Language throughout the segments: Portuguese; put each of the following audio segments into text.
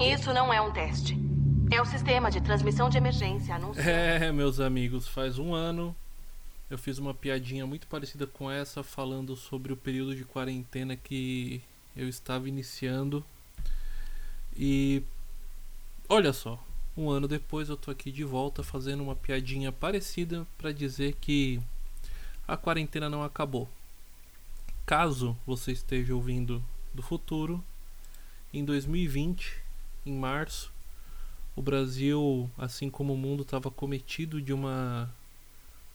Isso não é um teste. É o sistema de transmissão de emergência anunciado. É, meus amigos, faz um ano eu fiz uma piadinha muito parecida com essa, falando sobre o período de quarentena que eu estava iniciando. E olha só, um ano depois eu tô aqui de volta fazendo uma piadinha parecida para dizer que a quarentena não acabou. Caso você esteja ouvindo do futuro, em 2020, em março, o Brasil, assim como o mundo, estava cometido de uma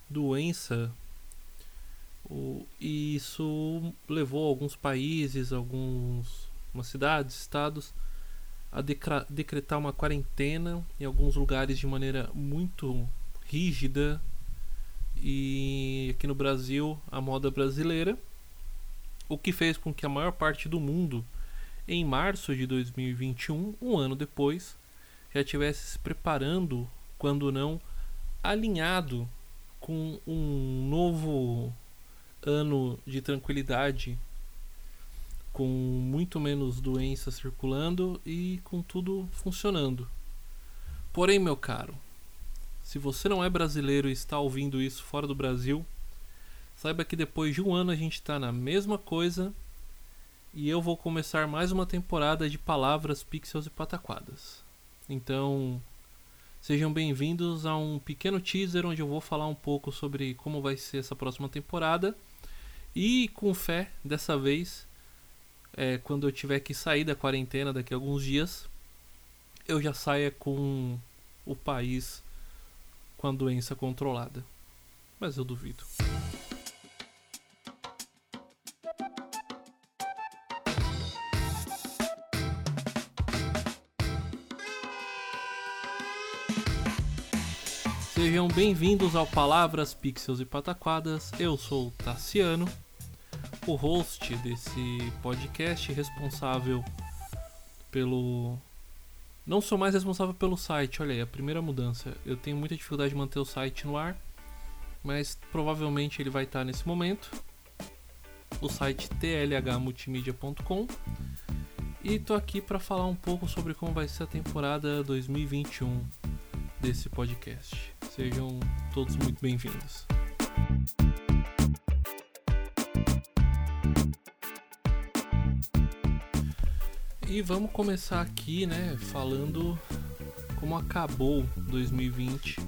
doença. O, e isso levou alguns países, alguns umas cidades, estados a decretar uma quarentena em alguns lugares de maneira muito rígida. E aqui no Brasil a moda brasileira, o que fez com que a maior parte do mundo em março de 2021, um ano depois, já estivesse se preparando, quando não alinhado com um novo ano de tranquilidade, com muito menos doenças circulando e com tudo funcionando. Porém, meu caro, se você não é brasileiro e está ouvindo isso fora do Brasil, saiba que depois de um ano a gente está na mesma coisa e eu vou começar mais uma temporada de palavras, pixels e pataquadas. Então, Sejam bem-vindos a um pequeno teaser onde eu vou falar um pouco sobre como vai ser essa próxima temporada. E com fé, dessa vez, é, quando eu tiver que sair da quarentena daqui a alguns dias, eu já saia com o país com a doença controlada. Mas eu duvido. Bem-vindos ao Palavras, Pixels e Pataquadas. Eu sou o Tassiano, o host desse podcast, responsável pelo. Não sou mais responsável pelo site, olha aí, a primeira mudança. Eu tenho muita dificuldade de manter o site no ar, mas provavelmente ele vai estar nesse momento. O site tlhmultimedia.com. E tô aqui para falar um pouco sobre como vai ser a temporada 2021 desse podcast. Sejam todos muito bem-vindos. E vamos começar aqui, né, falando como acabou 2020.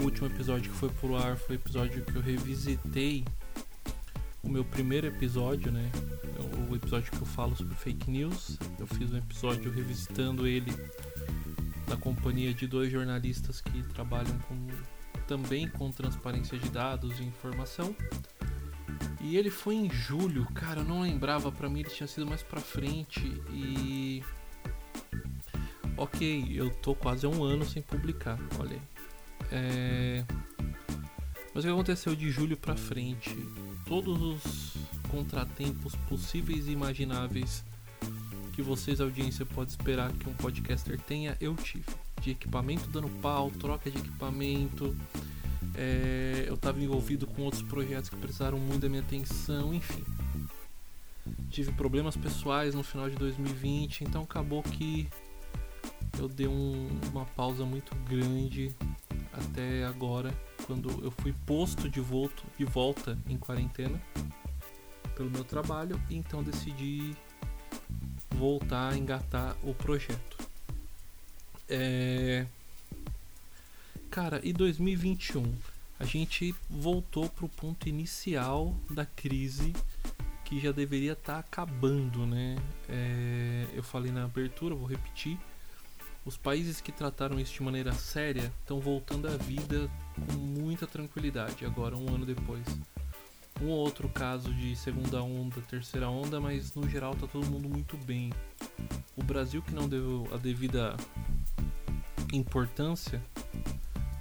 O último episódio que foi pro ar foi o episódio que eu revisitei o meu primeiro episódio, né? O episódio que eu falo sobre fake news. Eu fiz um episódio revisitando ele na companhia de dois jornalistas que trabalham com, também com transparência de dados e informação. E ele foi em julho, cara, eu não lembrava, para mim ele tinha sido mais pra frente e. Ok, eu tô quase um ano sem publicar, olha. É... Mas o que aconteceu de julho pra frente? Todos os contratempos possíveis e imagináveis que vocês, audiência, pode esperar que um podcaster tenha, eu tive. De equipamento dando pau, troca de equipamento. É, eu estava envolvido com outros projetos que precisaram muito da minha atenção, enfim. Tive problemas pessoais no final de 2020, então acabou que eu dei um, uma pausa muito grande até agora, quando eu fui posto de, volta, de volta em quarentena pelo meu trabalho, então decidi voltar a engatar o projeto. É... Cara, e 2021? A gente voltou pro ponto inicial da crise que já deveria estar tá acabando, né? É... Eu falei na abertura, vou repetir. Os países que trataram isso de maneira séria estão voltando à vida com muita tranquilidade agora, um ano depois um ou outro caso de segunda onda, terceira onda, mas no geral tá todo mundo muito bem. O Brasil que não deu a devida importância,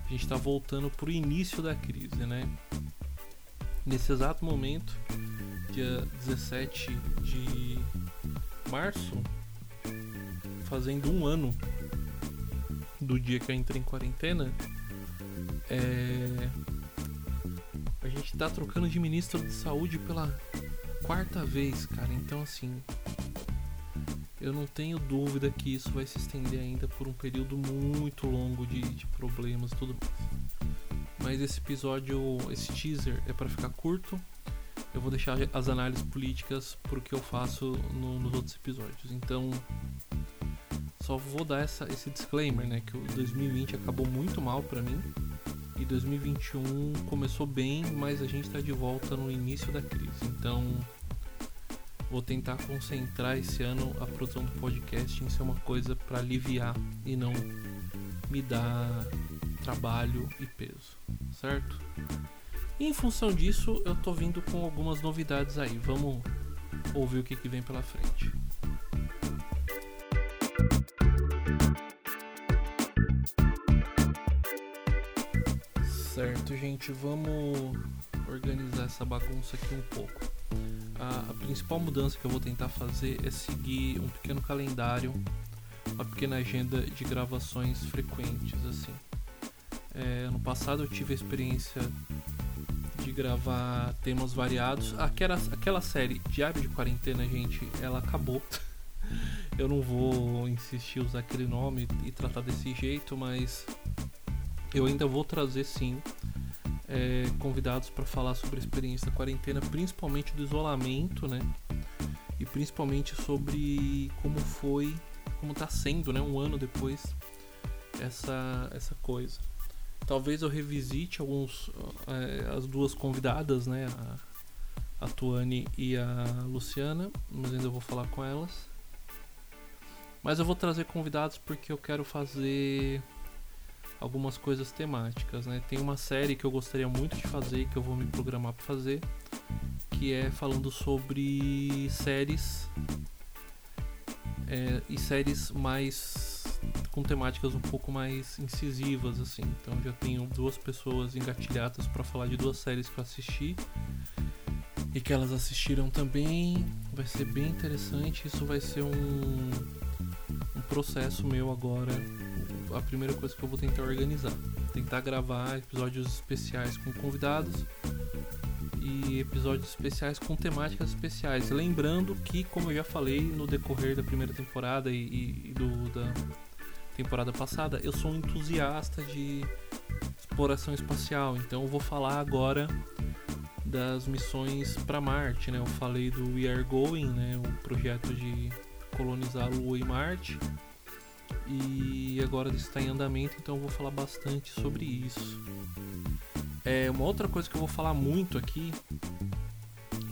a gente está voltando pro início da crise, né? Nesse exato momento, dia 17 de março, fazendo um ano do dia que eu entrei em quarentena, é, gente tá trocando de ministro de saúde pela quarta vez, cara. Então, assim. eu não tenho dúvida que isso vai se estender ainda por um período muito longo de, de problemas e tudo mais. Mas esse episódio, esse teaser é para ficar curto. Eu vou deixar as análises políticas porque eu faço no, nos outros episódios. Então, só vou dar essa, esse disclaimer, né? Que o 2020 acabou muito mal para mim. E 2021 começou bem, mas a gente está de volta no início da crise. Então, vou tentar concentrar esse ano a produção do podcast em ser uma coisa para aliviar e não me dar trabalho e peso, certo? E em função disso, eu tô vindo com algumas novidades aí. Vamos ouvir o que, que vem pela frente. Certo, gente, vamos organizar essa bagunça aqui um pouco. A, a, principal mudança que eu vou tentar fazer é seguir um pequeno calendário, uma pequena agenda de gravações frequentes, assim. É, no passado eu tive a experiência de gravar temas variados. Aquela, aquela série Diário de Quarentena, gente, ela acabou. eu não vou insistir usar aquele nome e tratar desse jeito, mas eu ainda vou trazer sim é, convidados para falar sobre a experiência da quarentena, principalmente do isolamento, né? E principalmente sobre como foi, como está sendo, né? Um ano depois essa essa coisa. Talvez eu revisite alguns é, as duas convidadas, né? A, a Tuane e a Luciana, mas ainda vou falar com elas. Mas eu vou trazer convidados porque eu quero fazer algumas coisas temáticas, né? Tem uma série que eu gostaria muito de fazer, que eu vou me programar para fazer, que é falando sobre séries é, e séries mais com temáticas um pouco mais incisivas, assim. Então já tenho duas pessoas engatilhadas para falar de duas séries que eu assisti e que elas assistiram também. Vai ser bem interessante. Isso vai ser um, um processo meu agora a primeira coisa que eu vou tentar organizar. Tentar gravar episódios especiais com convidados e episódios especiais com temáticas especiais. Lembrando que, como eu já falei no decorrer da primeira temporada e, e do, da temporada passada, eu sou um entusiasta de exploração espacial. Então eu vou falar agora das missões para Marte. Né? Eu falei do We Are Going, né? o projeto de colonizar a Lua e Marte e agora está em andamento, então eu vou falar bastante sobre isso. É uma outra coisa que eu vou falar muito aqui,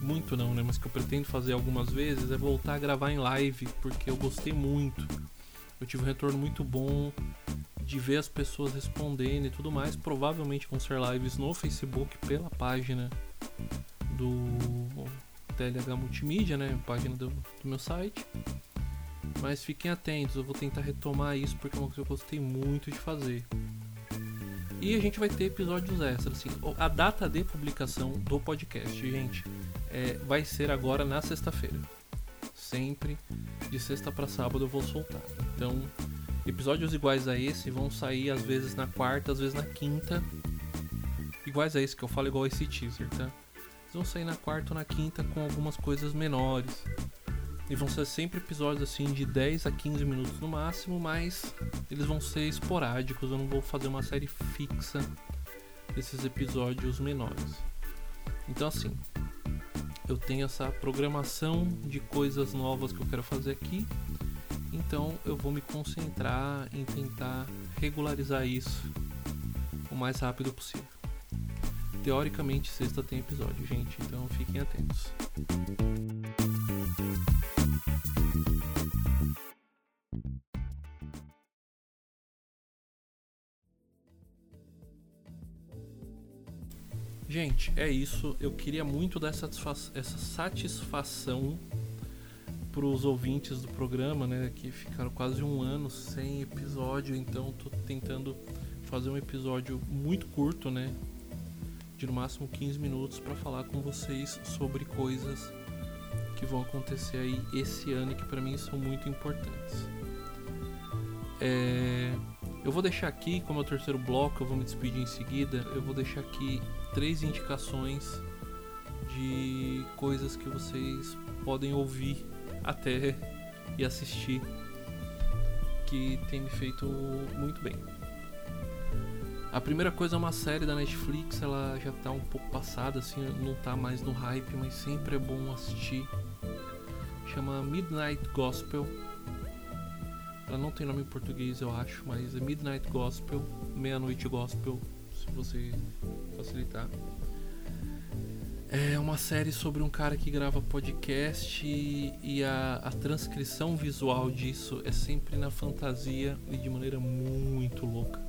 muito não, né, mas que eu pretendo fazer algumas vezes é voltar a gravar em live, porque eu gostei muito. Eu tive um retorno muito bom de ver as pessoas respondendo e tudo mais. Provavelmente vão ser lives no Facebook pela página do TLH Multimídia, né, página do, do meu site. Mas fiquem atentos, eu vou tentar retomar isso porque é uma coisa que eu gostei muito de fazer. E a gente vai ter episódios extras, assim. A data de publicação do podcast, gente, é, vai ser agora na sexta-feira. Sempre de sexta para sábado eu vou soltar. Então, episódios iguais a esse vão sair às vezes na quarta, às vezes na quinta. Iguais a esse que eu falo igual esse teaser, tá? Eles vão sair na quarta ou na quinta com algumas coisas menores. E vão ser sempre episódios assim de 10 a 15 minutos no máximo, mas eles vão ser esporádicos, eu não vou fazer uma série fixa desses episódios menores. Então assim, eu tenho essa programação de coisas novas que eu quero fazer aqui. Então eu vou me concentrar em tentar regularizar isso o mais rápido possível. Teoricamente, sexta tem episódio, gente, então fiquem atentos. Gente, é isso. Eu queria muito dar satisfa essa satisfação para os ouvintes do programa, né? Que ficaram quase um ano sem episódio, então tô tentando fazer um episódio muito curto, né? De no máximo 15 minutos para falar com vocês sobre coisas que vão acontecer aí esse ano e que para mim são muito importantes. É... Eu vou deixar aqui, como é o terceiro bloco, eu vou me despedir em seguida. Eu vou deixar aqui três indicações de coisas que vocês podem ouvir até e assistir, que tem me feito muito bem. A primeira coisa é uma série da Netflix, ela já tá um pouco passada, assim, não tá mais no hype, mas sempre é bom assistir. Chama Midnight Gospel. Ela não tem nome em português, eu acho, mas é Midnight Gospel, Meia-Noite Gospel, se você facilitar. É uma série sobre um cara que grava podcast e, e a, a, transcrição visual disso é sempre na fantasia e de maneira muito louca.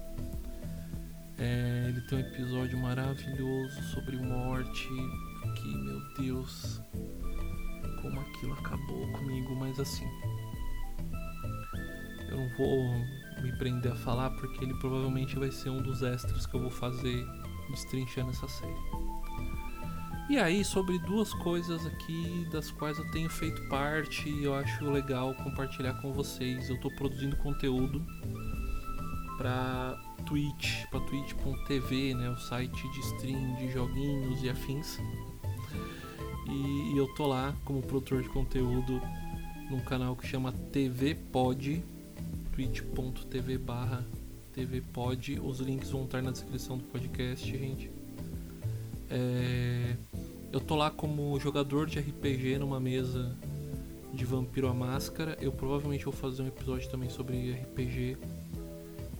É, ele tem um episódio maravilhoso sobre morte que, meu Deus, como aquilo acabou comigo, mas assim. Eu não vou me prender a falar porque ele provavelmente vai ser um dos extras que eu vou fazer destrinchando essa série. E aí, sobre duas coisas aqui das quais eu tenho feito parte e eu acho legal compartilhar com vocês. Eu estou produzindo conteúdo para Twitch, para twitch.tv, né, o site de stream de joguinhos e afins. E, e eu tô lá como produtor de conteúdo num canal que chama TV Pod, twitch.tv barra TV Pod. Os links vão estar na descrição do podcast, gente. É, eu tô lá como jogador de RPG numa mesa de Vampiro à Máscara. Eu provavelmente vou fazer um episódio também sobre RPG.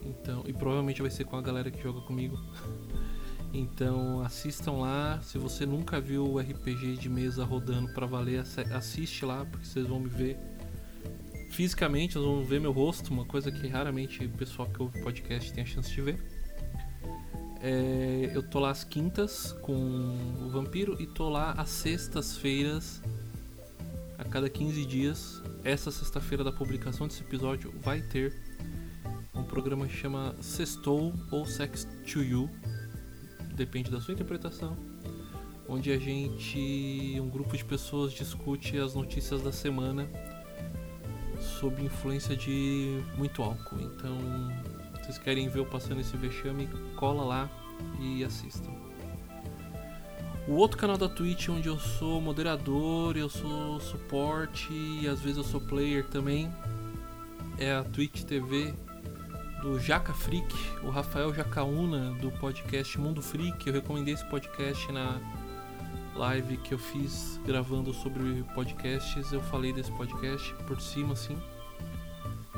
Então, e provavelmente vai ser com a galera que joga comigo. Então assistam lá. Se você nunca viu o RPG de mesa rodando para valer, assiste lá, porque vocês vão me ver fisicamente, vocês vão ver meu rosto, uma coisa que raramente o pessoal que ouve podcast tem a chance de ver. É, eu tô lá às quintas com o Vampiro e tô lá às sextas-feiras, a cada 15 dias. Essa sexta-feira da publicação desse episódio vai ter um programa que chama Sextou ou Sex to You, depende da sua interpretação, onde a gente, um grupo de pessoas discute as notícias da semana sob influência de muito álcool. Então vocês querem ver eu passando esse vexame, cola lá e assistam. O outro canal da Twitch onde eu sou moderador, eu sou suporte e às vezes eu sou player também é a Twitch TV do Jaca Freak, o Rafael Jacaúna do podcast Mundo Freak. Eu recomendei esse podcast na live que eu fiz gravando sobre podcasts. Eu falei desse podcast por cima assim.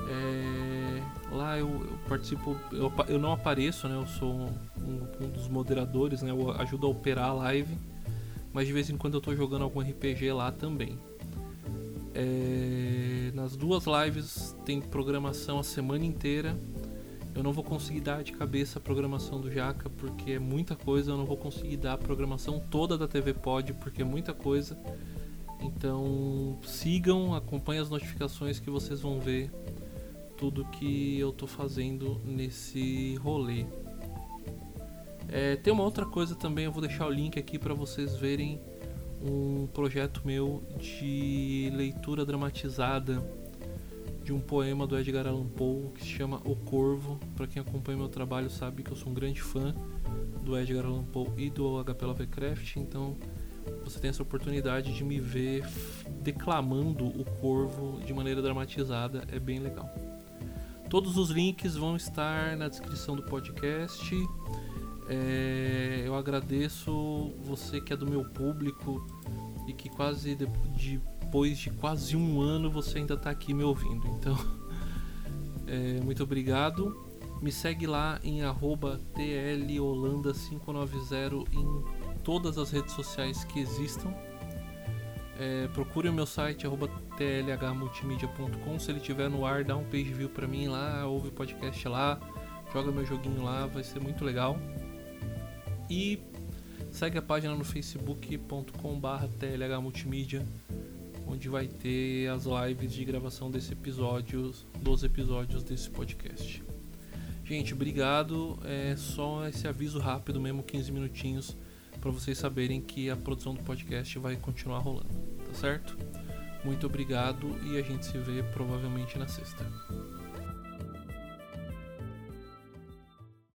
É, lá eu, eu participo, eu, eu, não apareço, né? Eu sou um, um, dos moderadores, né? Eu ajudo a operar a live, mas de vez em quando eu tô jogando algum RPG lá também. É, nas duas lives tem programação a semana inteira. Eu não vou conseguir dar de cabeça a programação do Jaca porque é muita coisa. Eu não vou conseguir dar a programação toda da TV Pod porque é muita coisa. Então sigam, acompanhem as notificações que vocês vão ver tudo que eu tô fazendo nesse rolê. É, tem uma outra coisa também, eu vou deixar o link aqui para vocês verem um projeto meu de leitura dramatizada de um poema do Edgar Allan Poe que se chama O Corvo. Para quem acompanha meu trabalho sabe que eu sou um grande fã do Edgar Allan Poe e do HP Lovecraft, então você tem essa oportunidade de me ver declamando o Corvo de maneira dramatizada, é bem legal. Todos os links vão estar na descrição do podcast. É, eu agradeço você que é do meu público e que quase de, depois de quase um ano você ainda está aqui me ouvindo. Então, é, muito obrigado. Me segue lá em tlholanda590 em todas as redes sociais que existam. É, procure o meu site tlhmultimedia.com. Se ele tiver no ar, dá um page view pra mim lá, ouve o podcast lá, joga meu joguinho lá, vai ser muito legal. E segue a página no facebook.com/barra tlhmultimedia, onde vai ter as lives de gravação desse episódio, dos episódios desse podcast. Gente, obrigado. É só esse aviso rápido mesmo, 15 minutinhos para vocês saberem que a produção do podcast vai continuar rolando, tá certo? Muito obrigado e a gente se vê provavelmente na sexta.